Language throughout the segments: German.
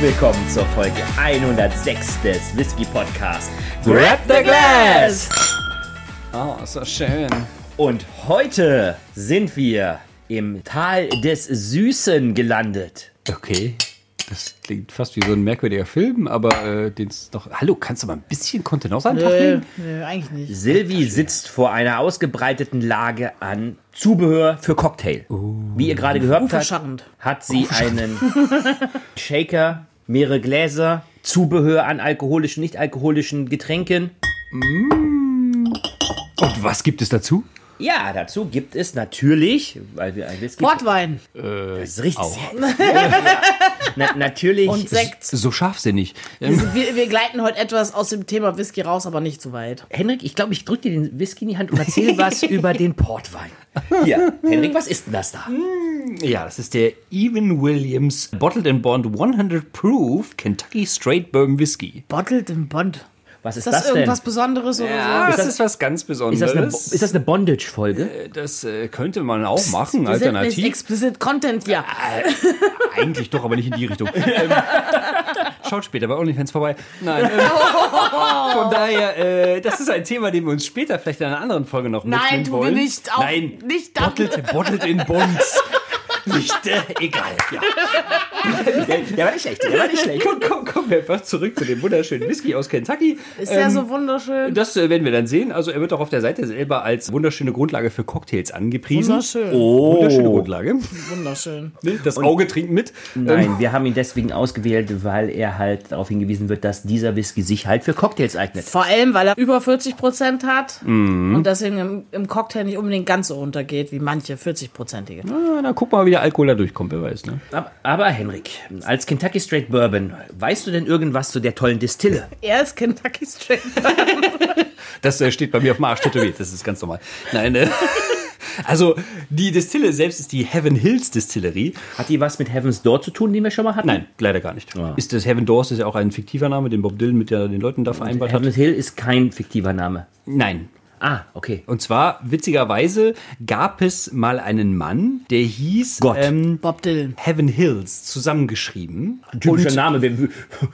Willkommen zur Folge 106 des Whisky Podcasts. Grab the Glass! Oh, so schön. Und heute sind wir im Tal des Süßen gelandet. Okay. Das klingt fast wie so ein merkwürdiger Film, aber äh, den es doch. Hallo, kannst du mal ein bisschen Kontenance Nö, anpacken? nö, eigentlich nicht. Silvi sitzt vor einer ausgebreiteten Lage an Zubehör für Cocktail. Wie ihr gerade gehört habt, hat sie einen Shaker, mehrere Gläser, Zubehör an alkoholischen, nicht alkoholischen Getränken. Und was gibt es dazu? Ja, dazu gibt es natürlich, weil wir ein Whisky... Portwein Das ist richtig. Na, natürlich. und Sekt. So scharfsinnig. Wir, wir, wir gleiten heute etwas aus dem Thema Whisky raus, aber nicht zu weit. Henrik, ich glaube, ich drücke dir den Whisky in die Hand und erzähl was über den Portwein. Hier, Henrik, was ist denn das da? ja, das ist der Evan Williams Bottled and Bond 100 Proof Kentucky Straight Bourbon Whisky. Bottled in Bond. Was ist, Ist das, das, denn? irgendwas Besonderes oder Ja, so? das das- ist was ganz Ist Besonderes. eine, ist das eine Bondage-Folge? das äh, könnte man auch machen, Wir sind nicht alternativ. explicit Content hier. Eigentlich doch, aber nicht in die Richtung. ähm, schaut später bei OnlyFans vorbei. Nein. Ähm, von daher, äh, das ist ein Thema, den wir uns später vielleicht in einer anderen Folge noch Nein, mitnehmen tun wir wollen. nicht. Auch Nein, nicht bottled, bottled in Bonds. Nicht, äh, egal. Ja. Der, der war nicht schlecht, der war nicht schlecht. Komm, komm, kommen wir einfach zurück zu dem wunderschönen Whisky aus Kentucky. Ist ja so wunderschön. Das äh, werden wir dann sehen. Also er wird auch auf der Seite selber als wunderschöne Grundlage für Cocktails angepriesen. Wunderschön. Wunderschöne Grundlage. Wunderschön. Das Auge trinkt mit. Nein, wir haben ihn deswegen ausgewählt, weil er halt darauf hingewiesen wird, dass dieser Whisky sich halt für Cocktails eignet. Vor allem, weil er über 40 Prozent hat Mhm. und deswegen im, im Cocktail nicht unbedingt ganz so untergeht wie manche 40-prozentige. Ah, na, guck mal, wie der Alkohol da durchkommt, wer weiß. Ne? Aber, aber Henrik, als Kentucky Straight Bourbon, weißt du denn irgendwas zu der tollen Distille? Er ist Kentucky Straight. Das äh, steht bei mir auf dem Arsch tätowiert, das ist ganz normal. Nein, äh, also die Distille selbst ist die Heaven Hills Distillerie. Hat die was mit Heaven's Door zu tun, den wir schon mal hatten? Nein, leider gar nicht. Ist das Heaven Doors ist ja auch ein fiktiver Name, den Bob Dylan mit der, den Leuten da vereinbart hat? Heaven's Hill ist kein fiktiver Name. Nein. Ah, okay. Und zwar, witzigerweise, gab es mal einen Mann, der hieß Gott. Ähm, Bob Dylan. Heaven Hills zusammengeschrieben. Typischer Und- Name.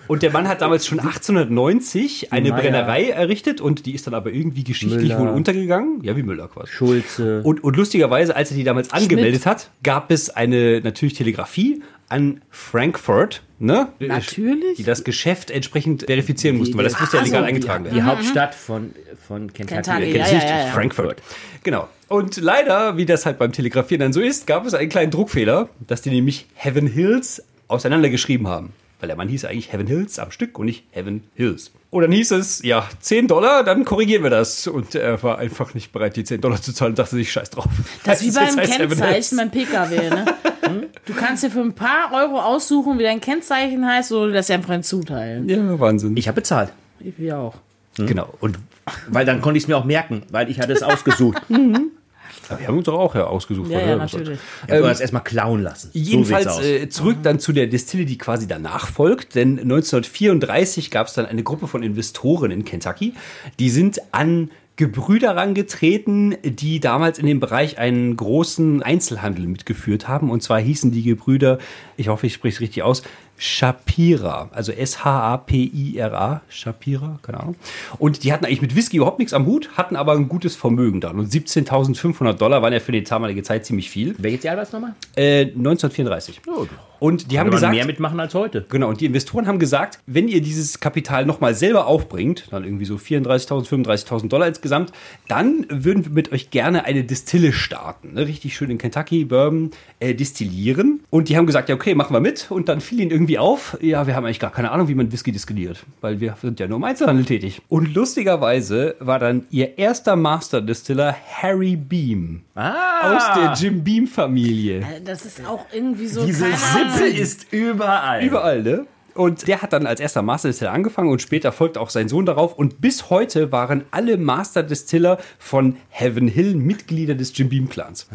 Und der Mann hat damals schon 1890 eine Meier. Brennerei errichtet und die ist dann aber irgendwie geschichtlich Müller. wohl untergegangen. Ja, wie Müller quasi. Schulze. Und, und lustigerweise, als er die damals angemeldet hat, gab es eine natürlich Telegrafie an Frankfurt, ne? Natürlich. Die das Geschäft entsprechend verifizieren mussten, weil das musste ja legal so, eingetragen die werden. Hauptstadt von, von Kentucky. Kentucky, ja, Richtig, ja, ja. Frankfurt. Genau. Und leider, wie das halt beim Telegrafieren dann so ist, gab es einen kleinen Druckfehler, dass die nämlich Heaven Hills auseinandergeschrieben haben. Weil der Mann hieß eigentlich Heaven Hills am Stück und nicht Heaven Hills. Und dann hieß es, ja, 10 Dollar, dann korrigieren wir das. Und er war einfach nicht bereit, die 10 Dollar zu zahlen und dachte sich, scheiß drauf. Das ist wie beim. Kennzeichen beim Pkw, ne? Du kannst dir für ein paar Euro aussuchen, wie dein Kennzeichen heißt, oder das einfach hinzuteilen. Ja, Wahnsinn. Ich habe bezahlt. Wir auch. Genau. Und Weil dann konnte ich es mir auch merken, weil ich hatte es ausgesucht. wir haben uns doch auch ja ausgesucht. Ja, ja, natürlich. Ich habe das erstmal klauen lassen. so Jedenfalls aus. äh, zurück dann zu der Distille, die quasi danach folgt, denn 1934 gab es dann eine Gruppe von Investoren in Kentucky, die sind an Gebrüder rangetreten, die damals in dem Bereich einen großen Einzelhandel mitgeführt haben. Und zwar hießen die Gebrüder, ich hoffe, ich spreche es richtig aus, Shapira, also S-H-A-P-I-R-A, Shapira, keine Ahnung. Und die hatten eigentlich mit Whisky überhaupt nichts am Hut, hatten aber ein gutes Vermögen dann. Und 17.500 Dollar waren ja für die damalige Zeit ziemlich viel. Welches Jahr war es nochmal? Äh, 1934. Und die haben Kann man gesagt, mehr mitmachen als heute. genau, und die Investoren haben gesagt, wenn ihr dieses Kapital nochmal selber aufbringt, dann irgendwie so 34.000, 35.000 Dollar insgesamt, dann würden wir mit euch gerne eine Distille starten. Ne? Richtig schön in Kentucky, Bourbon, äh, distillieren. Und die haben gesagt, ja, okay, machen wir mit. Und dann fiel ihnen irgendwie auf, ja, wir haben eigentlich gar keine Ahnung, wie man Whisky distilliert, weil wir sind ja nur im Einzelhandel tätig. Und lustigerweise war dann ihr erster Master Distiller Harry Beam Ah, aus der Jim Beam Familie. Das ist auch irgendwie so. diese. Sippe ist überall. Überall, ne? Und der hat dann als erster Master Distiller angefangen und später folgte auch sein Sohn darauf. Und bis heute waren alle Master Distiller von Heaven Hill Mitglieder des Jim Beam Clans.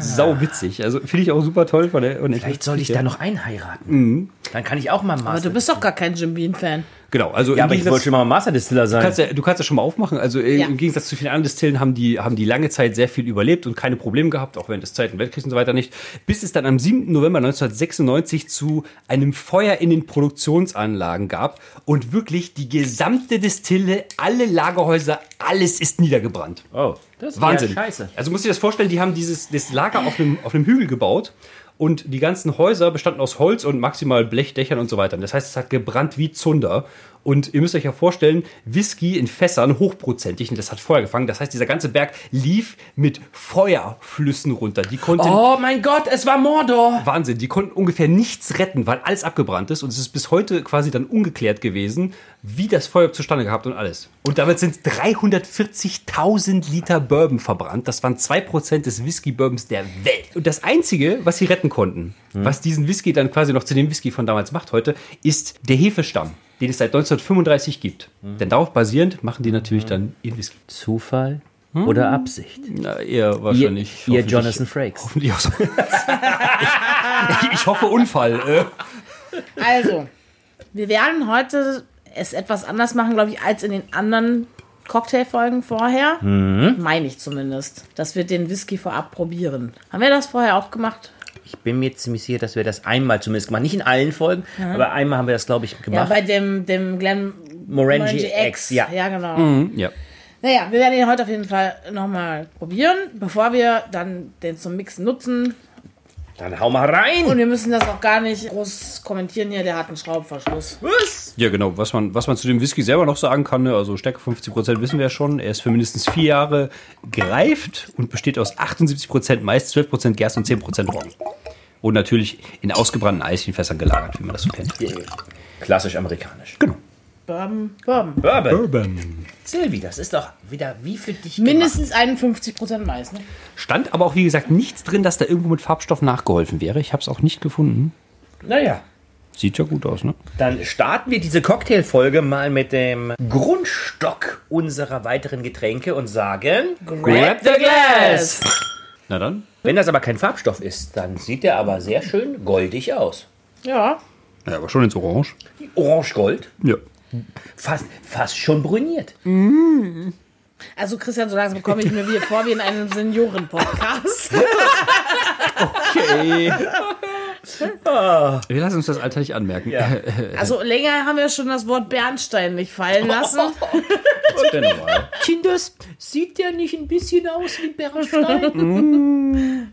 Sau witzig. Also finde ich auch super toll von der. Vielleicht soll ich da noch einheiraten. Dann kann ich auch mal Master. Aber du bist doch gar kein Jim Beam-Fan. Genau, also ja, im aber ich Gegensatz- wollte schon mal Master Distiller sein. Du kannst, ja, du kannst ja schon mal aufmachen. Also Ja. im Gegensatz zu vielen anderen Distillen haben die, haben die lange Zeit sehr viel überlebt und keine Probleme gehabt, auch während des Zweiten Weltkriegs und so weiter nicht. Bis es dann am 7. November 1996 zu einem Feuer in den Produktionsanlagen gab und wirklich die gesamte Distille, alle Lagerhäuser, alles ist niedergebrannt. oh, das ist Wahnsinn. Ja scheiße. Also musst du dir das vorstellen, die haben dieses das Lager auf einem, auf einem Hügel gebaut und die ganzen Häuser bestanden aus Holz und maximal Blechdächern und so weiter. Das heißt, es hat gebrannt wie Zunder. Und ihr müsst euch ja vorstellen, Whisky in Fässern, hochprozentig, und das hat Feuer gefangen. Das heißt, dieser ganze Berg lief mit Feuerflüssen runter. Die konnten Oh mein Gott, es war Mordor. Wahnsinn, die konnten ungefähr nichts retten, weil alles abgebrannt ist und es ist bis heute quasi dann ungeklärt gewesen, wie das Feuer zustande gehabt und alles. Und damit sind 340.000 Liter Bourbon verbrannt. Das waren 2% des Whisky-Bourbons der Welt. Und das Einzige, was sie retten konnten, was diesen Whisky dann quasi noch zu dem Whisky von damals macht heute, ist der Hefestamm, den es seit 1935 gibt. Denn darauf basierend machen die natürlich dann ihren Whisky. Zufall oder Absicht? Na, eher Ihr, wahrscheinlich. ihr hoffentlich- Jonathan Frakes. Hoffentlich auch so. ich, ich hoffe Unfall. Äh. Also, wir werden heute es etwas anders machen, glaube ich, als in den anderen Cocktailfolgen vorher. Meine ich zumindest. Dass wir den Whisky vorab probieren. Haben wir das vorher auch gemacht? Ich bin mir ziemlich sicher, dass wir das einmal zumindest gemacht Nicht in allen Folgen, aber einmal haben wir das, glaube ich, Ja, gemacht. bei dem, dem Glen Morangi X, ja. Ja, genau. Ja. Naja, wir werden ihn heute auf jeden Fall nochmal probieren, bevor wir dann den zum Mixen nutzen. Dann hau mal rein. Und wir müssen das auch gar nicht groß kommentieren hier, der hat einen Schraubverschluss. Was? Ja, genau. Was man, was man zu dem Whisky selber noch sagen kann, ne, also Stärke 50% wissen wir ja schon. Er ist für mindestens vier Jahre gereift und besteht aus 78% Mais, 12% Gerst und 10% Roggen. Und natürlich in ausgebrannten Eichenfässern gelagert, wie man das so kennt. Klassisch amerikanisch. Genau. Bourbon, Bourbon. Bourbon. Bourbon. Silvi, das ist doch wieder wie für dich Mindestens 51% Mais, ne? Stand aber auch, wie gesagt, nichts drin, dass da irgendwo mit Farbstoff nachgeholfen wäre. Ich habe es auch nicht gefunden. Naja, Sieht ja gut aus, ne? dann starten wir diese Cocktailfolge mal mit dem Grundstock unserer weiteren Getränke und sagen: Grab the glass! Na dann. Wenn das aber kein Farbstoff ist, dann sieht der aber sehr schön goldig aus. Ja. Ja, aber schon ins Orange. Orange-Gold, Ja. Fast, fast schon brüniert. Also Christian, so langsam komme ich mir wieder vor wie in einem Senioren-Podcast. Okay. Wir lassen uns das Alter nicht anmerken. Ja. Also länger haben wir schon das Wort Bernstein nicht fallen lassen. Kinders, sieht der nicht ein bisschen aus wie Bernstein?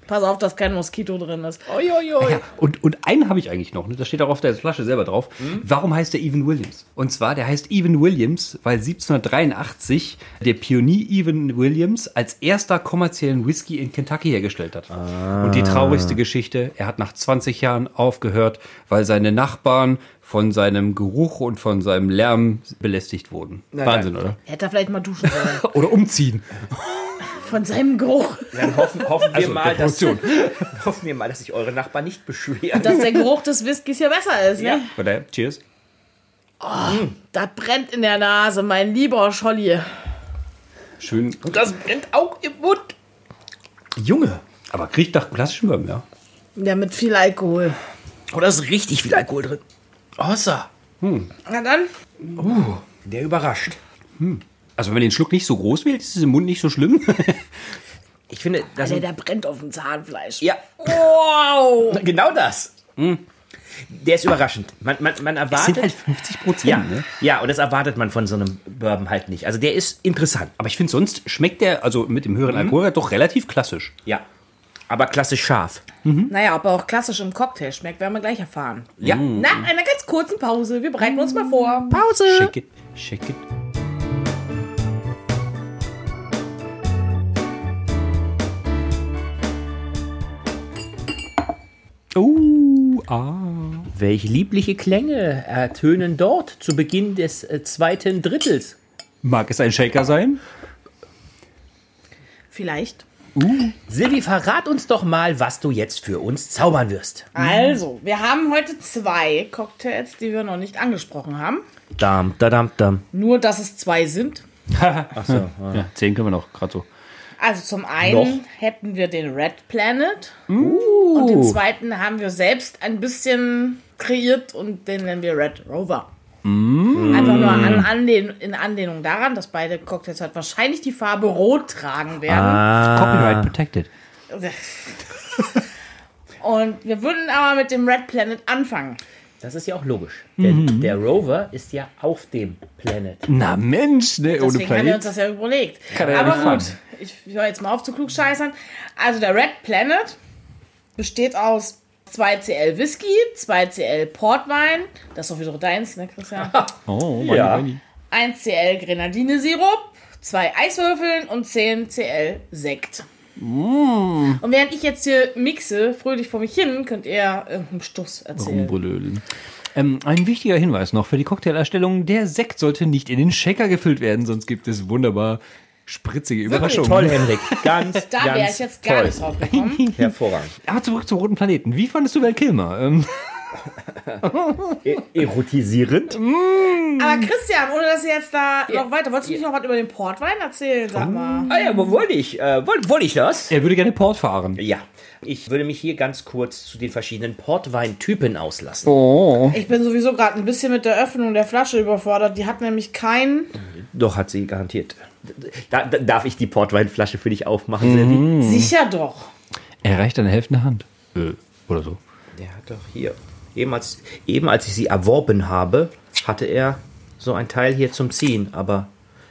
Pass auf, dass kein Moskito drin ist. oi, oi, oi. Ja, und, und einen habe ich eigentlich noch, ne? das steht auch auf der Flasche selber drauf. Warum heißt der Evan Williams? Und zwar, der heißt Evan Williams, weil 1783 der Pionier Evan Williams als erster kommerziellen Whisky in Kentucky hergestellt hat. Und die traurigste Geschichte, er hat nach 20 Jahren aufgehört, weil seine Nachbarn von seinem Geruch und von seinem Lärm belästigt wurden. Wahnsinn, oder? Hätte er vielleicht mal duschen sollen. Oder umziehen. Von seinem Geruch. Dann hoffen, hoffen, wir Also, mal, dass, hoffen wir mal, dass sich eure Nachbarn nicht beschweren. Dass der Geruch des Whiskys ja besser ist, ne? Von daher, cheers. Das brennt in der Nase, mein lieber Scholli. Schön. Und das brennt auch im Mund. Junge. Aber kriegt nach klassischem Bourbon, ja. Ja, mit viel Alkohol. Oh, da ist richtig viel Alkohol drin. Außer, Na dann. der überrascht. Also wenn man den Schluck nicht so groß wählt, ist es im Mund nicht so schlimm. Ich finde, das Alter, der brennt auf dem Zahnfleisch. ja, Wow. genau das. Der ist überraschend. Man, man, man Das erwartet. sind halt 50 Prozent, ja, ne? ja, und das erwartet man von so einem Bourbon halt nicht. Also der ist interessant. Aber ich finde, sonst schmeckt der, also mit dem höheren Alkohol, doch relativ klassisch. Ja. Aber klassisch scharf. Naja, ob er auch klassisch im Cocktail schmeckt, werden wir gleich erfahren. Ja. Nach einer ganz kurzen Pause. Wir bereiten uns mal vor. Pause. Shake it, shake it. Oh, ah. Welche liebliche Klänge ertönen dort zu Beginn des äh, zweiten Drittels? Mag es ein Shaker sein? Vielleicht. Silvi, verrat uns doch mal, was du jetzt für uns zaubern wirst. Also, wir haben heute zwei Cocktails, die wir noch nicht angesprochen haben. Dam, da, dam, dam. Nur, dass es zwei sind. Achso. Ja, 10 können wir noch, gerade so. Also zum einen Noch? hätten wir den Red Planet und den zweiten haben wir selbst ein bisschen kreiert und den nennen wir Red Rover. Einfach nur an, anlehn, in Anlehnung daran, dass beide Cocktails halt wahrscheinlich die Farbe Rot tragen werden. Copyright protected. Und wir würden aber mit dem Red Planet anfangen. Das ist ja auch logisch. Denn der Rover ist ja auf dem Planet. Na Mensch, ne, ohne Deswegen haben wir uns Planet. das ja überlegt. Kann er ja Aber nicht fahren. Ich höre jetzt mal auf zu klugscheißern. Also der Red Planet besteht aus 2CL Whisky, 2CL Portwein, das ist doch wieder deins, ne Christian? Oh, Ja. 1CL Grenadine-Sirup, 2 Eiswürfeln und 10 CL Sekt. Und während ich jetzt hier mixe, fröhlich vor mich hin, könnt ihr irgendeinen Stuss erzählen. Rumbrüllen. Ähm, ein wichtiger Hinweis noch für die Cocktailerstellung. Der Sekt sollte nicht in den Shaker gefüllt werden, sonst gibt es wunderbar spritzige Überraschungen. Toll, Henrik. Ganz, Da ganz wäre ich jetzt gar toll. nicht drauf gekommen. Hervorragend. Aber zurück zum Roten Planeten. Wie fandest du Val Kilmer? Ähm, E erotisierend. Aber Christian, ohne dass ihr jetzt da noch weiter, wolltest du nicht noch was über den Portwein erzählen? Sag mal. Ah ja, wo wollte ich? Äh, wollte wollte ich das? er würde gerne Port fahren. Ja. Ich würde mich hier ganz kurz zu den verschiedenen Portweintypen auslassen. Oh. Ich bin sowieso gerade ein bisschen mit der Öffnung der Flasche überfordert. Die hat nämlich kein. Doch, hat sie garantiert. Da, da, darf ich die Portweinflasche für dich aufmachen, Silvi? Sicher doch. Er reicht eine Hälfte Hand. Äh, oder so. Der hat doch hier. Eben als, eben als ich sie erworben habe, hatte er so ein Teil hier zum Ziehen. Aber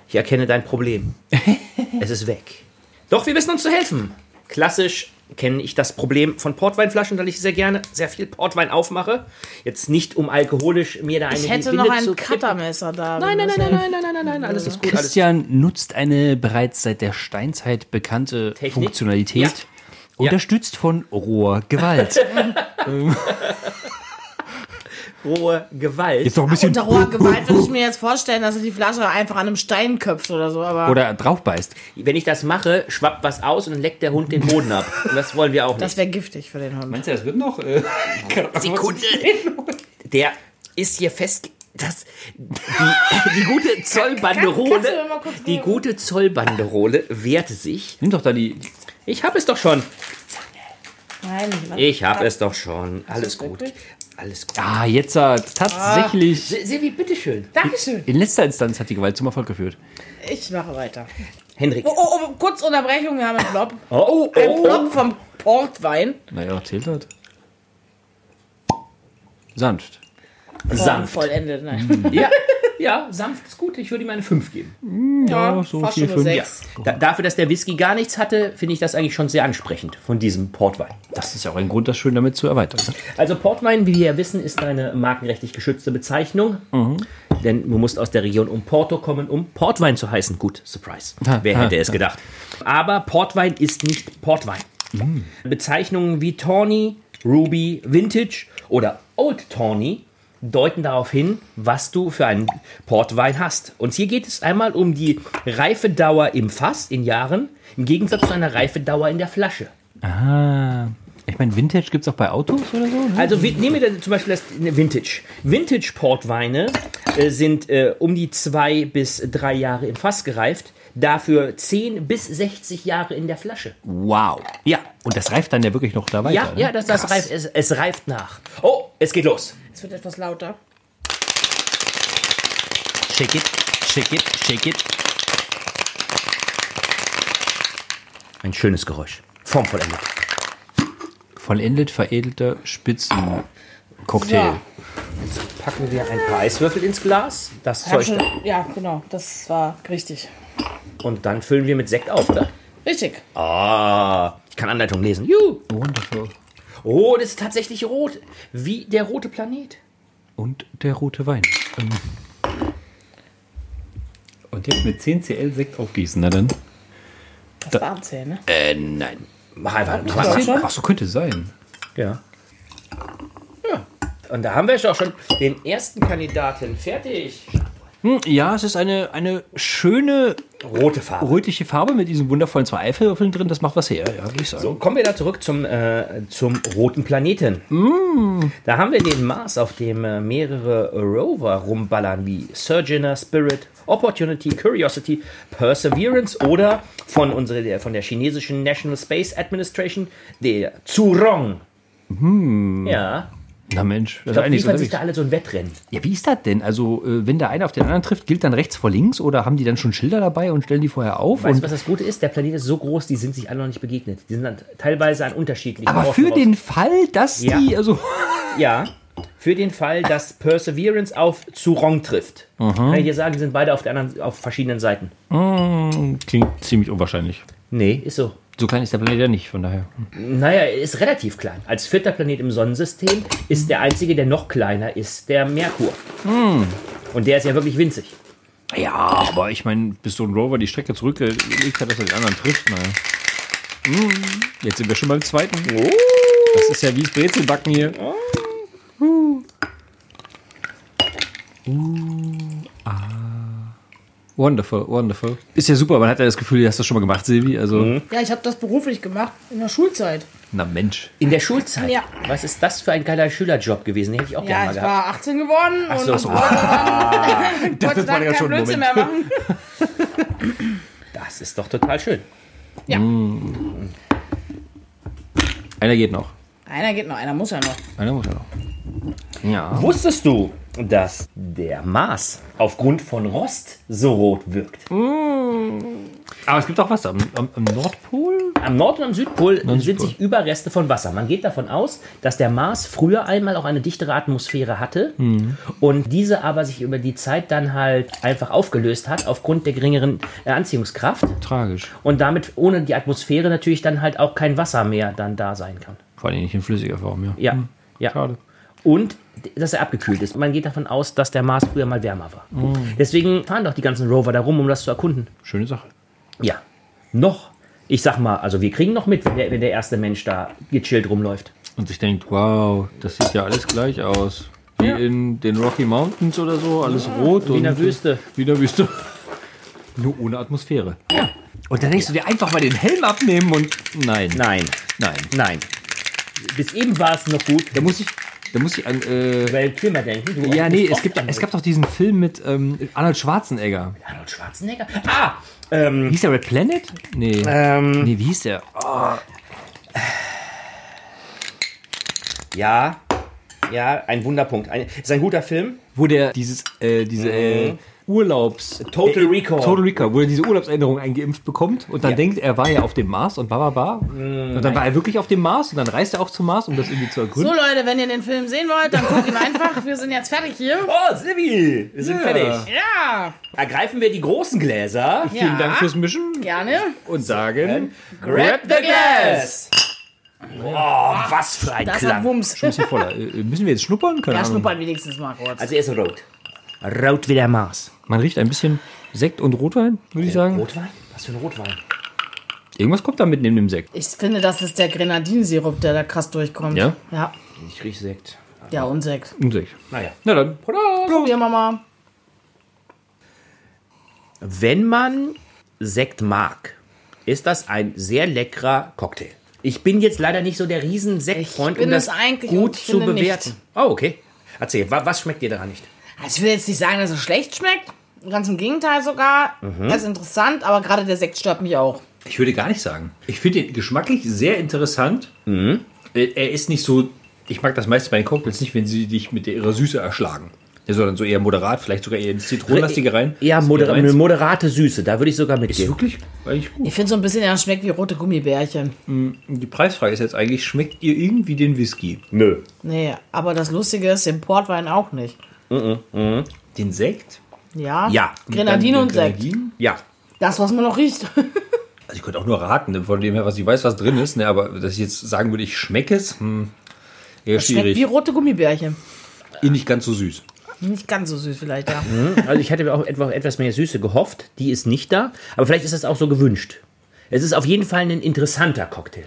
ich erkenne dein Problem. es ist weg. Doch, wir wissen uns zu helfen. Klassisch kenne ich das Problem von Portweinflaschen, weil ich sehr gerne sehr viel Portwein aufmache. Jetzt nicht um alkoholisch mir da eine Ich hätte noch ein Cuttermesser da. Nein, nein, nein, nein, nein, nein, nein, nein, alles ist gut. Christian nutzt eine bereits seit der Steinzeit bekannte Funktionalität, unterstützt von roher Gewalt. rohe Gewalt. Jetzt noch ein bisschen Unter roher Gewalt würde ich mir jetzt vorstellen, dass er die Flasche einfach an einem Stein köpft oder so. Aber oder draufbeißt. Wenn ich das mache, schwappt was aus und dann leckt der Hund den Boden ab. Und das wollen wir auch das nicht. wäre giftig für den Hund. Meinst du, das wird noch? Äh, Sekunde. Der ist hier fest. Das, die, die gute Zollbanderole, die gute Zollbanderole wehrte sich. Nimm doch da die. Ich habe es doch schon. Nein? Ich habe es doch schon. Alles das gut. Alles gut. Ah, jetzt hat tatsächlich. Se- Silvi, bitteschön. Dankeschön. In letzter Instanz hat die Gewalt zum Erfolg geführt. Ich mache weiter. Henrik. Oh, oh, oh, kurz Unterbrechung, wir haben einen Plop. Oh, Ein Plop vom Portwein. Naja, zählt hat. Sanft. Sanft. Vollendet, nein. Ja, ja, sanft ist gut. Ich würde ihm eine 5 geben. Ja, so fast vier, schon eine fünf. sechs. Da, dafür, dass der Whisky gar nichts hatte, finde ich das eigentlich schon sehr ansprechend von diesem Portwein. Das ist ja auch ein Grund, das schön damit zu erweitern. ne? Also Portwein, wie wir ja wissen, ist eine markenrechtlich geschützte Bezeichnung. Denn du musst aus der Region um Porto kommen, um Portwein zu heißen. Gut, Surprise. Ha, Wer ha, hätte es ha. gedacht? Aber Portwein ist nicht Portwein. Bezeichnungen wie Tawny, Ruby, Vintage oder Old Tawny deuten darauf hin, was du für einen Portwein hast. Und hier geht es einmal um die Reifedauer im Fass in Jahren, im Gegensatz zu einer Reifedauer in der Flasche. Ah. Ich meine, Vintage gibt es auch bei Autos oder so? Ne? Also nehmen wir zum Beispiel das Vintage. Vintage Portweine äh, sind äh, um die zwei bis drei Jahre im Fass gereift, dafür 10 bis 60 Jahre in der Flasche. Wow. Ja, und das reift dann ja wirklich noch da weiter. Ja, ne? ja, das, das reift, es, es reift nach. Oh, es geht los. Es wird etwas lauter. Shake it, shake it, shake it. Ein schönes Geräusch. Formvollendet. Vollendet veredelter Spitzencocktail. Ja. Packen wir ein paar Eiswürfel ins Glas, das hab Zeug schon, ja, genau, das war richtig. da, und dann füllen wir mit Sekt auf, oder? Richtig. Ah, ich kann Anleitung lesen. Juhu. Wonderful. Oh, das ist tatsächlich rot, wie der rote Planet. Und der rote Wein. Ähm. Und jetzt mit 10 CL Sekt aufgießen, na dann. Das waren Zähne. Äh, nein. Mach einfach. Mach schon. Ach, so könnte es sein. Ja. Ja. Und da haben wir auch schon den ersten Kandidaten fertig. Hm, ja, es ist eine, eine schöne Rote Farbe. rötliche Farbe mit diesen wundervollen zwei Eiffelwürfeln drin. Das macht was her, ja, würde ich sagen. So, kommen wir da zurück zum, äh, zum roten Planeten. Da haben wir den Mars, auf dem äh, mehrere Rover rumballern, wie Sojourner, Spirit, Opportunity, Curiosity, Perseverance oder von, unsere, der, von der chinesischen National Space Administration, der Zhurong. Ja, Na Mensch, das ich glaube, ist liefern sich da alle so ein Wettrennen. Ja, wie ist das denn? Also, äh, wenn der eine auf den anderen trifft, gilt dann rechts vor links oder haben die dann schon Schilder dabei und stellen die vorher auf? Weißt du, was das Gute ist? Der Planet ist so groß, die sind sich alle noch nicht begegnet. Die sind dann teilweise an unterschiedlichen aber Orten für raus- den Fall, dass Ja. die, also, Ja, für den Fall, dass Perseverance auf Zurong trifft. Kann ich dir sagen, die sind beide auf, der anderen, auf verschiedenen Seiten. klingt ziemlich unwahrscheinlich. Nee, ist so. So klein ist der Planet ja nicht, von daher. Naja, er ist relativ klein. Als vierter Planet im Sonnensystem ist der einzige, der noch kleiner ist, der Merkur. Und der ist ja wirklich winzig. Ja, aber ich meine, bis so ein Rover die Strecke zurückgelegt hat, dass er den anderen trifft, naja. Hm, Jetzt sind wir schon beim zweiten. Das ist ja wie das Brezelbacken hier. Uh, ah. Wonderful, wonderful. Ist ja super, man hat ja das Gefühl, du hast das schon mal gemacht, Silvi. Also, Ja, ich habe das beruflich gemacht in der Schulzeit. na Mensch. In der Schulzeit. Ja. Was ist das für ein geiler Schülerjob gewesen? Den hätte ich auch Ja, gerne mal ich gehabt. war 18 geworden Ach so, und so. wollte war dann ja keinen Blödsinn mehr machen. Das ist doch total schön. Ja, Einer geht noch. einer geht noch, einer muss ja noch. Einer muss ja noch. Ja. Wusstest du, dass der Mars aufgrund von Rost so rot wirkt? Aber es gibt auch was am, am, am Nordpol. Am Nord- und am Südpol sind Südpol. sich Überreste von Wasser. Man geht davon aus, dass der Mars früher einmal auch eine dichtere Atmosphäre hatte und diese aber sich über die Zeit dann halt einfach aufgelöst hat aufgrund der geringeren äh, Anziehungskraft Tragisch. und damit ohne die Atmosphäre natürlich dann halt auch kein Wasser mehr dann da sein kann. Vor allem nicht in flüssiger Form, ja. Ja, ja. Schade. Und dass er abgekühlt ist. Man geht davon aus, dass der Mars früher mal wärmer war. Deswegen fahren doch die ganzen Rover da rum, um das zu erkunden. Schöne Sache. Ja, noch. Ich sag mal, also wir kriegen noch mit, wenn der, wenn der erste Mensch da gechillt rumläuft. Und sich denkt, wow, das sieht ja alles gleich aus. Wie Ja. in den Rocky Mountains oder so, alles rot. wie in der Wüste. Wie in der Wüste. Nur ohne Atmosphäre. Ja. Und dann denkst du dir einfach mal den Helm abnehmen und. Nein. Nein, Nein. nein. Bis eben war es noch gut, Da muss ich. Da muss ich an. Äh, weil Klima denken. Du ja, nee, es, gibt, es gab doch diesen Film mit ähm, Arnold Schwarzenegger. Arnold Schwarzenegger. Ah, ähm, Hieß der Red Planet? Nee. ähm, Nee, wie hieß der? ja, ja, ein Wunderpunkt. Ein, ist ein guter Film. Wo der dieses, äh, diese äh, Urlaubs. Total äh, Recall. Total Recall, wo er diese Urlaubsänderung eingeimpft bekommt und dann Ja. denkt, er war ja auf dem Mars und bla bla. und dann war er wirklich auf dem Mars und dann reist er auch zum Mars, um das irgendwie zu So ergründen. Leute, wenn ihr den Film sehen wollt, dann guckt ihn einfach. Wir sind jetzt fertig hier. Oh, Silvi, wir sind Ja. fertig. Ja, Ergreifen wir die großen Gläser. ja. Vielen Dank fürs Mischen Gerne. und sagen. Grab the glass. Oh, was für ein Das hat Klang. Wumms. Bisschen voller. Äh, Müssen wir jetzt schnuppern? Keine Ja, Ahnung. schnuppern wenigstens mal kurz. Also er ist rot. Rot wie der Mars. Man riecht ein bisschen Sekt und Rotwein, würde ich sagen. Rotwein? Was für ein Rotwein? Irgendwas kommt da mit neben dem Sekt. Ich finde, das ist der Grenadinsirup, der da krass durchkommt. Ja? Ja, Ich riech Sekt. ja und Sekt. Und Sekt. Naja. Na dann. Probieren wir mal. Wenn man Sekt mag, ist das ein sehr leckerer Cocktail. Ich bin jetzt leider nicht so der riesen Sektfreund, um das gut zu bewerten. nicht. Oh, okay. Erzähl, wa- was schmeckt dir daran nicht? Also ich will jetzt nicht sagen, dass es schlecht schmeckt. Ganz im Gegenteil sogar. Mhm. Er ist interessant, aber gerade der Sekt stört mich auch. Ich würde gar nicht sagen. Ich finde ihn geschmacklich sehr interessant. Mhm. Äh, Er ist nicht so. Ich mag das meiste bei den Cocktails nicht, wenn sie dich mit ihrer Süße erschlagen. Ja, sondern so eher moderat, vielleicht sogar eher ins Zitronenlastige rein. Ja, Das moder eine moderate Süße, da würde ich sogar Ist mitgehen. wirklich eigentlich gut. Ich finde so ein bisschen, er schmeckt wie rote Gummibärchen. Die Preisfrage ist jetzt eigentlich, schmeckt ihr irgendwie den Whisky? Nö. Nee, aber das Lustige ist, den Portwein auch nicht. Den Sekt? Ja? Ja. Grenadine und den Sekt. Grenadin? Ja. Das, was man noch riecht. Also ich könnte auch nur raten, ne, von dem her, was ich weiß, was drin ist, ne, aber dass ich jetzt sagen würde, ich schmecke es, hm, eher Schmeckt wie schwierig. rote Gummibärchen. Eh nicht ganz so süß. Nicht ganz so süß vielleicht, ja. Also ich hätte mir auch etwa- etwas mehr Süße gehofft. Die ist nicht da. Aber vielleicht ist das auch so gewünscht. Es ist auf jeden Fall ein interessanter Cocktail.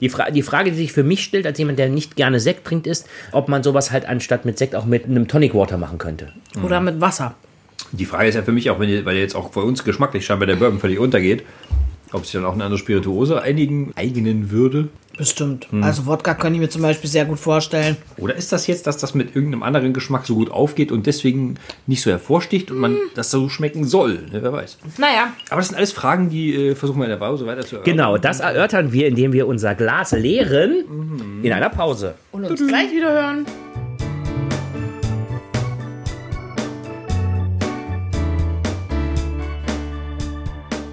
Die, Fra die Frage, die sich für mich stellt, als jemand, der nicht gerne Sekt trinkt, ist, ob man sowas halt anstatt mit Sekt auch mit einem Tonic Water machen könnte. Oder mit Wasser. Die Frage ist ja für mich auch, wenn ihr, weil jetzt auch bei uns geschmacklich scheinbar der Bourbon völlig untergeht, ob sich dann auch eine andere Spirituose einigen, eignen würde. Bestimmt. Also Wodka könnte ich mir zum Beispiel sehr gut vorstellen. Oder ist das jetzt, dass das mit irgendeinem anderen Geschmack so gut aufgeht und deswegen nicht so hervorsticht und man das so schmecken soll? Ne, wer weiß. Naja, Aber das sind alles Fragen, die äh, versuchen wir in der Pause weiter zu erörtern. Genau, das erörtern wir, indem wir unser Glas leeren in einer Pause. und uns gleich wieder hören.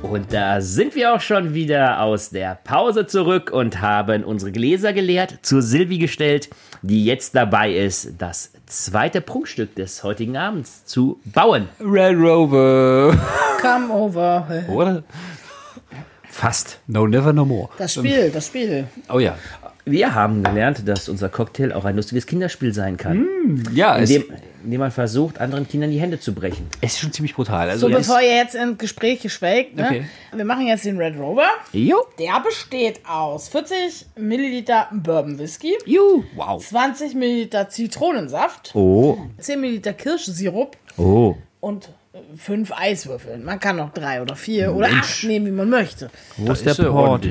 Und da sind wir auch schon wieder aus der Pause zurück und haben unsere Gläser geleert, zur Silvi gestellt, die jetzt dabei ist, das zweite Prunkstück des heutigen Abends zu bauen. Red Rover. Come over. Oder? Fast. No, never, no more. Das Spiel, das Spiel. Oh ja. Wir haben gelernt, dass unser Cocktail auch ein lustiges Kinderspiel sein kann, Ja, es, indem, man versucht, anderen Kindern die Hände zu brechen. es ist schon ziemlich brutal. Also So, bevor ihr jetzt in Gespräche schwelgt, ne? Okay. wir machen jetzt den Red Rover. Jo, Der besteht aus 40 Milliliter Bourbon Whisky, ju. wow. 20 Milliliter Zitronensaft, Oh, 10 Milliliter Kirschsirup oh. und 5 Eiswürfel. Man kann noch drei oder vier oder acht nehmen, wie man möchte. Wo ist der er Port?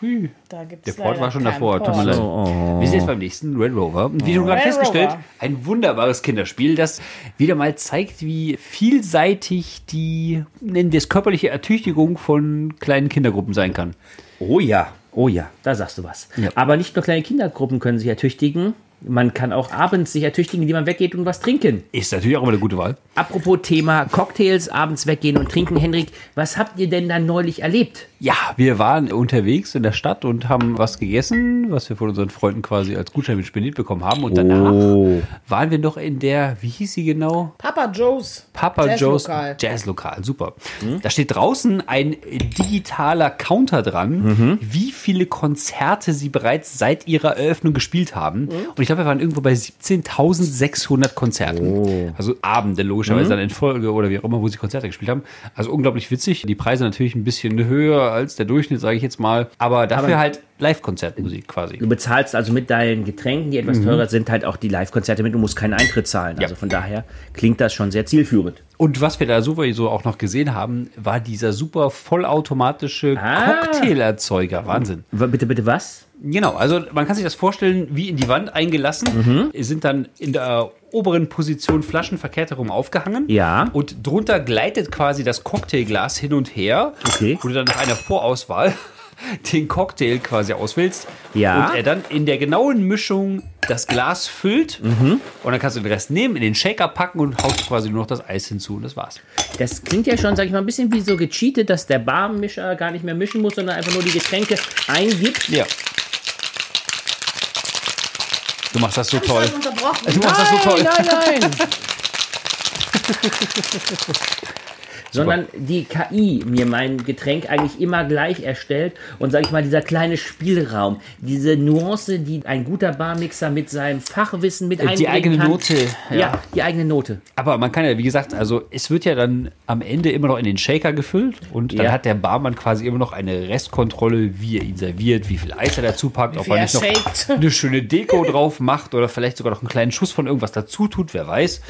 Ordentlich. Da gibt's Der Port war schon davor, tut mir Port. leid. Oh. Wir sind jetzt beim nächsten Red Rover. Und wie schon gerade festgestellt, Rover. ein wunderbares Kinderspiel, das wieder mal zeigt, wie vielseitig die, nennen wir es, körperliche Ertüchtigung von kleinen Kindergruppen sein kann. Oh ja, oh ja, da sagst du was. Ja. Aber nicht nur kleine Kindergruppen können sich ertüchtigen. Man kann auch abends sich ertüchtigen, indem man weggeht und was trinken. Ist natürlich auch immer eine gute Wahl. Apropos Thema Cocktails, abends weggehen und trinken. Henrik, was habt ihr denn dann neulich erlebt? Ja, wir waren unterwegs in der Stadt und haben was gegessen, was wir von unseren Freunden quasi als Gutschein mit spendiert bekommen haben. Und danach Oh. waren wir noch in der, wie hieß sie genau? Papa Joe's. Papa Joe's Jazzlokal. Jazzlokal, super. Da steht draußen ein digitaler Counter dran, wie viele Konzerte sie bereits seit ihrer Eröffnung gespielt haben. Und ich glaube, wir waren irgendwo bei 17.600 Konzerten. Also Abende logischerweise dann in Folge oder wie auch immer, wo sie Konzerte gespielt haben. Also unglaublich witzig. Die Preise natürlich ein bisschen höher als der Durchschnitt, sage ich jetzt mal. Aber dafür halt Live-Konzertmusik quasi. Du bezahlst also mit deinen Getränken, die etwas teurer sind, halt auch die Live-Konzerte mit. Du musst keinen Eintritt zahlen. Ja. Also von daher klingt das schon sehr zielführend. Und was wir da sowieso auch noch gesehen haben, war dieser super vollautomatische Ah. Cocktailerzeuger. Wahnsinn. Bitte, bitte was? Genau, also man kann sich das vorstellen, wie in die Wand eingelassen, sind dann in der oberen Position Flaschen verkehrt herum aufgehangen. Ja. Und drunter gleitet quasi das Cocktailglas hin und her, Okay. wo du dann nach einer Vorauswahl den Cocktail quasi auswählst. Ja. Und er dann in der genauen Mischung das Glas füllt. Und dann kannst du den Rest nehmen, in den Shaker packen und haust quasi nur noch das Eis hinzu und das war's. Das klingt ja schon, sag ich mal, ein bisschen wie so gecheatet, dass der Barmischer gar nicht mehr mischen muss, sondern einfach nur die Getränke eingibt. Ja. Du machst das so toll. Unterbrochen. Du machst das so toll. Nein, nein. sondern die KI mir mein Getränk eigentlich immer gleich erstellt und sage ich mal, dieser kleine Spielraum, diese Nuance, die ein guter Barmixer mit seinem Fachwissen mit einbringen Die eigene kann. Note. Ja. die eigene Note. Aber man kann ja, wie gesagt, also es wird ja dann am Ende immer noch in den Shaker gefüllt und dann Ja. hat der Barmann quasi immer noch eine Restkontrolle, wie er ihn serviert, wie viel Eis er dazu packt, ob er nicht noch shakt. eine schöne Deko drauf macht oder vielleicht sogar noch einen kleinen Schuss von irgendwas dazu tut, wer weiß.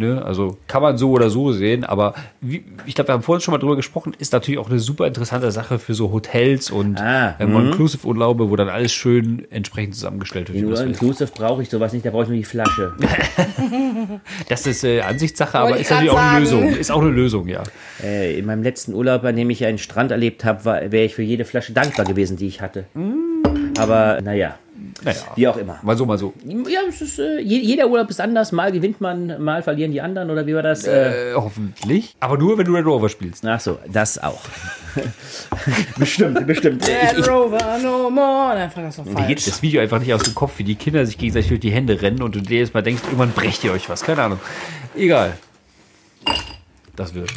Ne, also kann man so oder so sehen, aber wie, ich glaube, wir haben vorhin schon mal drüber gesprochen, ist natürlich auch eine super interessante Sache für so Hotels und Ah, äh, All-Inclusive-Urlaube, wo dann alles schön entsprechend zusammengestellt wird. Inclusive brauche ich sowas nicht, da brauche ich nur die Flasche. Das ist äh, Ansichtssache, aber ist ich natürlich auch eine sagen. Lösung. Ist auch eine Lösung, ja. äh, in meinem letzten Urlaub, an dem ich einen Strand erlebt habe, wäre ich für jede Flasche dankbar gewesen, die ich hatte. Aber naja, Naja. wie auch immer. Mal so, mal so. Ja, es ist, äh, je- jeder Urlaub ist anders. Mal gewinnt man, mal verlieren die anderen oder wie war das? Äh, Äh, hoffentlich. Aber nur, wenn du Red Rover spielst. ach so, das auch. bestimmt, bestimmt. Ich, Red Rover, no more. Dann frag das doch Mir falsch. geht das Video einfach nicht aus dem Kopf, wie die Kinder sich gegenseitig durch die Hände rennen und du dir jetzt mal denkst, irgendwann brecht ihr euch was. Keine Ahnung. Egal. Das wird.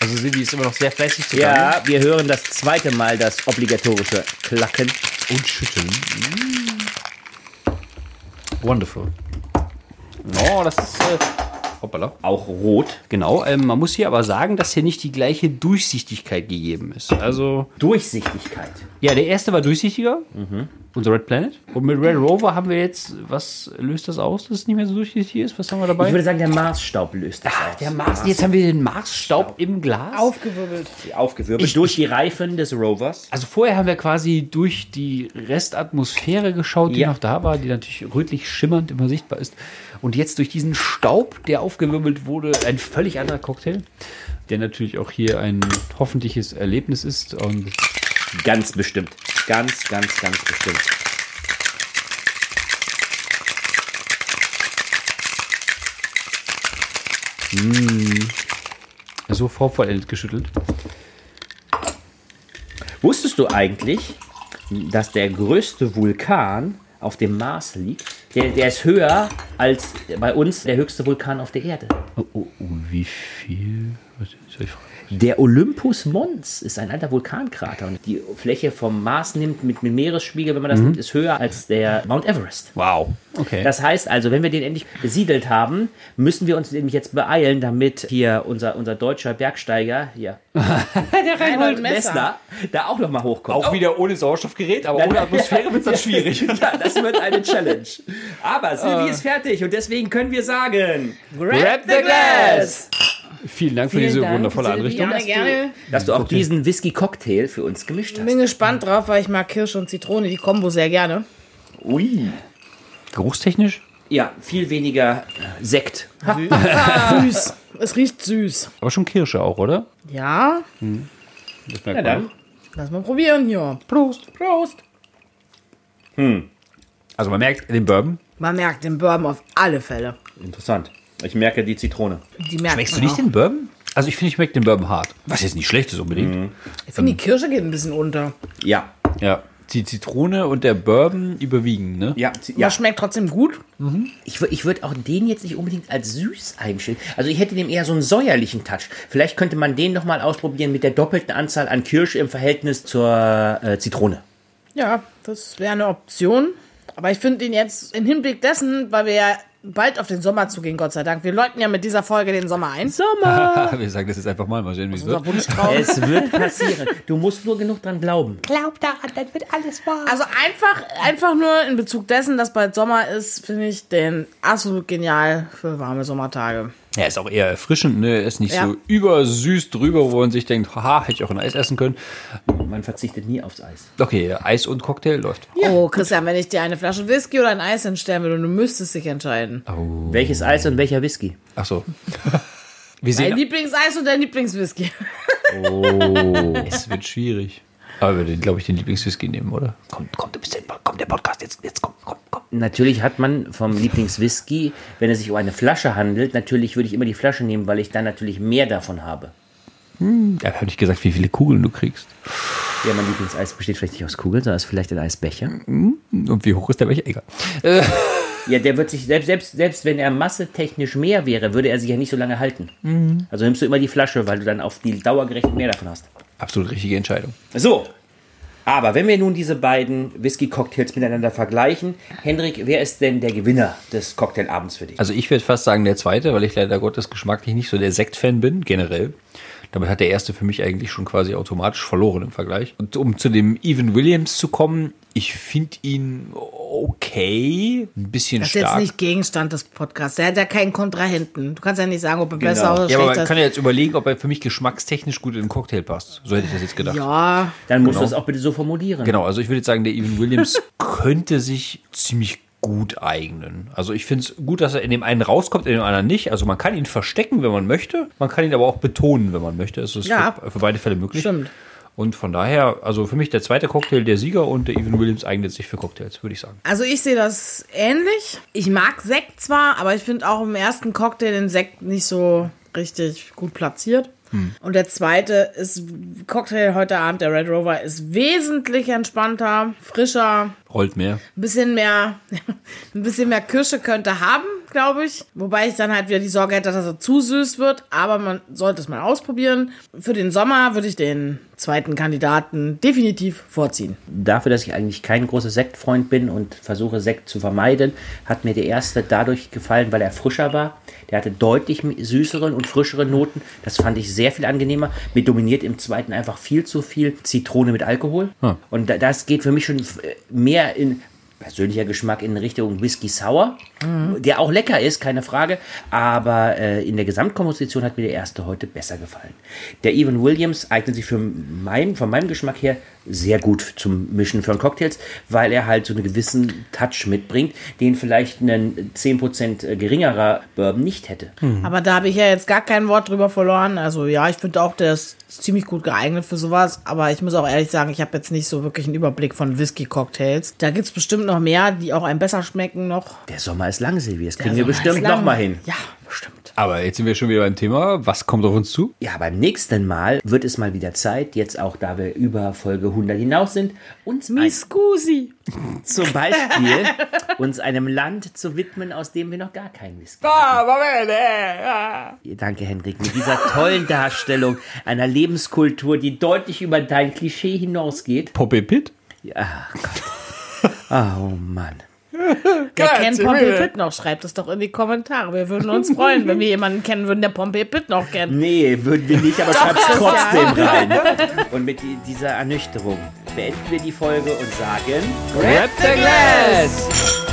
Also Silvi ist immer noch sehr fleißig zu ja, wir hören das zweite Mal das obligatorische Klacken. und schütteln. Mm. Wonderful. Oh, das ist. Äh, Hoppala. Auch rot. Genau, ähm, man muss hier aber sagen, dass hier nicht die gleiche Durchsichtigkeit gegeben ist. Also, Durchsichtigkeit. ja, der erste war durchsichtiger, unser Red Planet. Und mit Red Rover haben wir jetzt, was löst das aus, dass es nicht mehr so durchsichtig ist? Was haben wir dabei? Ich würde sagen, der Marsstaub löst das Ach, aus. der Mars, jetzt haben wir den Marsstaub im Glas. Aufgewirbelt. Aufgewirbelt Ich- durch die Reifen des Rovers. Also vorher haben wir quasi durch die Restatmosphäre geschaut, die Ja. noch da war, die natürlich rötlich schimmernd immer sichtbar ist. Und jetzt durch diesen Staub, der aufgewirbelt wurde, ein völlig anderer Cocktail, der natürlich auch hier ein hoffentliches Erlebnis ist. Und Ganz bestimmt. Ganz, ganz, ganz bestimmt. so vorvollendet geschüttelt. Wusstest du eigentlich, dass der größte Vulkan auf dem Mars liegt? Der, der ist höher als bei uns der höchste Vulkan auf der Erde. Oh, oh, oh wie viel? Der Olympus Mons ist ein alter Vulkankrater und die Fläche vom Mars nimmt mit, mit Meeresspiegel, wenn man das nimmt, ist höher als der Mount Everest. Wow. Okay. Das heißt also, wenn wir den endlich besiedelt haben, müssen wir uns nämlich jetzt beeilen, damit hier unser, unser deutscher Bergsteiger hier, Der Reinhold Messner, da auch nochmal hochkommt. auch wieder ohne Sauerstoffgerät, aber ohne Atmosphäre wird es dann schwierig. Ja, das wird eine Challenge. Aber Silvi ist fertig und deswegen können wir sagen: Grab the glass! Vielen Dank für Vielen diese Dank, wundervolle Silvi. Anrichtung. Gerne, gerne. Dass du auch diesen Whisky-Cocktail für uns gemischt hast. Bin gespannt drauf, weil ich mag Kirsche und Zitrone, die Kombo sehr gerne. Ui. Geruchstechnisch? Ja, viel weniger Sekt. Süß. Es riecht süß. Aber schon Kirsche auch, oder? Ja, Das merkt man. dann. lass mal probieren hier. Prost. Prost. Also man merkt den Bourbon. Man merkt den Bourbon auf alle Fälle. Interessant. Ich merke die Zitrone. Die merkt Schmeckst du nicht auch. den Bourbon? Also ich finde, ich schmecke den Bourbon hart. Was jetzt nicht schlecht ist unbedingt. Ich finde, die Kirsche geht ein bisschen unter. Ja. Ja. Die Zitrone und der Bourbon überwiegen, ne? Ja, zi- Ja. Das schmeckt trotzdem gut. Ich, wür- ich würde auch den jetzt nicht unbedingt als süß einstellen. Also ich hätte dem eher so einen säuerlichen Touch. Vielleicht könnte man den nochmal ausprobieren mit der doppelten Anzahl an Kirsche im Verhältnis zur äh, Zitrone. Ja, das wäre eine Option. Aber ich finde ihn jetzt im Hinblick dessen, weil wir ja bald auf den Sommer zugehen, Gott sei Dank. Wir läuten ja mit dieser Folge den Sommer ein. Sommer! Wir sagen das jetzt einfach mal, mal sehen, wie es wird. Es wird passieren. Du musst nur genug dran glauben. Glaub daran, dann wird alles wahr. Also einfach, einfach nur in Bezug dessen, dass bald Sommer ist, finde ich den absolut genial für warme Sommertage. Ja, ist auch eher erfrischend, ne? Ist nicht Ja. so übersüß drüber, wo man sich denkt, haha, hätte ich auch ein Eis essen können. Man verzichtet nie aufs Eis. Okay, Eis und Cocktail läuft. Oh, Christian, wenn ich dir eine Flasche Whisky oder ein Eis hinstellen würde und du müsstest dich entscheiden. Welches Eis und welcher Whisky? Ach so. Wir Dein sehen, Lieblingseis und dein Lieblingswhisky. es wird schwierig. Aber wir den, glaube ich, den Lieblingswhisky nehmen, oder? Komm, komm, du bist der, komm, der Podcast, jetzt, jetzt komm, komm, komm. Natürlich hat man vom Lieblingswhisky, wenn es sich um eine Flasche handelt, natürlich würde ich immer die Flasche nehmen, weil ich dann natürlich mehr davon habe. Ja, habe ich gesagt, wie viele Kugeln du kriegst. Ja, mein Lieblingseis besteht vielleicht nicht aus Kugeln, sondern ist vielleicht ein Eisbecher. Und wie hoch ist der welche? Egal. Ja, der wird sich, selbst, selbst, selbst wenn er massetechnisch mehr wäre, würde er sich ja nicht so lange halten. Also nimmst du immer die Flasche, weil du dann auf die Dauer gerechnet mehr davon hast. Absolut richtige Entscheidung. So. Aber wenn wir nun diese beiden Whisky-Cocktails miteinander vergleichen, Hendrik, wer ist denn der Gewinner des Cocktailabends für dich? Also ich würde fast sagen der zweite, weil ich leider Gottes geschmacklich nicht so der Sekt-Fan bin, generell. Damit hat der erste für mich eigentlich schon quasi automatisch verloren im Vergleich. Und um zu dem Evan Williams zu kommen, ich finde ihn okay, ein bisschen Das ist jetzt stark. nicht Gegenstand des Podcasts. Der hat ja keinen Kontrahenten. Du kannst ja nicht sagen, ob er besser oder ja, aber man schlechter kann ja jetzt überlegen, ob er für mich geschmackstechnisch gut in den Cocktail passt. So hätte ich das jetzt gedacht. Ja, Dann musst du es auch bitte so formulieren. Genau, also ich würde jetzt sagen, der Evan Williams könnte sich ziemlich gut eignen. Also ich finde es gut, dass er in dem einen rauskommt, in dem anderen nicht. Also man kann ihn verstecken, wenn man möchte. Man kann ihn aber auch betonen, wenn man möchte. Es ist Ja. für, für beide Fälle möglich. Stimmt. Und von daher, also für mich der zweite Cocktail der Sieger und der Evan Williams eignet sich für Cocktails, würde ich sagen. Also ich sehe das ähnlich. Ich mag Sekt zwar, aber ich finde auch im ersten Cocktail den Sekt nicht so richtig gut platziert. Und der zweite ist Cocktail heute Abend, der Red Rover, ist wesentlich entspannter, frischer, Rollt mehr. ein bisschen mehr, ein bisschen mehr Kirsche könnte haben, glaube ich. Wobei ich dann halt wieder die Sorge hätte, dass er zu süß wird. Aber man sollte es mal ausprobieren. Für den Sommer würde ich den zweiten Kandidaten definitiv vorziehen. Dafür, dass ich eigentlich kein großer Sektfreund bin und versuche Sekt zu vermeiden, hat mir der erste dadurch gefallen, weil er frischer war. Der hatte deutlich süßeren und frischere Noten. Das fand ich sehr viel angenehmer. Mir dominiert im zweiten einfach viel zu viel Zitrone mit Alkohol. Und da- das geht für mich schon äh, mehr in persönlicher Geschmack in Richtung Whisky Sour, der auch lecker ist, keine Frage. Aber äh, in der Gesamtkomposition hat mir der erste heute besser gefallen. Der Evan Williams eignet sich für mein, von meinem Geschmack her sehr gut zum Mischen von Cocktails, weil er halt so einen gewissen Touch mitbringt, den vielleicht ein 10% geringerer Bourbon nicht hätte. Aber da habe ich ja jetzt gar kein Wort drüber verloren. Also ja, ich finde auch, der ist ziemlich gut geeignet für sowas. Aber ich muss auch ehrlich sagen, ich habe jetzt nicht so wirklich einen Überblick von Whisky-Cocktails. Da gibt es bestimmt noch mehr, die auch einem besser schmecken noch. Der Sommer ist lang, Silvi, das kriegen wir bestimmt nochmal hin. Ja, bestimmt. Aber jetzt sind wir schon wieder beim Thema. Was kommt auf uns zu? Ja, beim nächsten Mal wird es mal wieder Zeit, jetzt auch da wir über Folge 100 hinaus sind, uns ein, Scusi. zum Beispiel uns einem Land zu widmen, aus dem wir noch gar keinen Whisky Danke, Hendrik. Mit dieser tollen Darstellung einer Lebenskultur, die deutlich über dein Klischee hinausgeht. Poppy Pitt? Ja, Gott. Ah, oh Mann. Wer kennt Pompey Pitt noch? Schreibt es doch in die Kommentare. Wir würden uns freuen, wenn wir jemanden kennen würden, der Pompey Pitt noch kennt. Nee, würden wir nicht, aber schreib's das trotzdem rein. Und mit die- dieser Ernüchterung beenden wir die Folge und sagen... Grab the glass!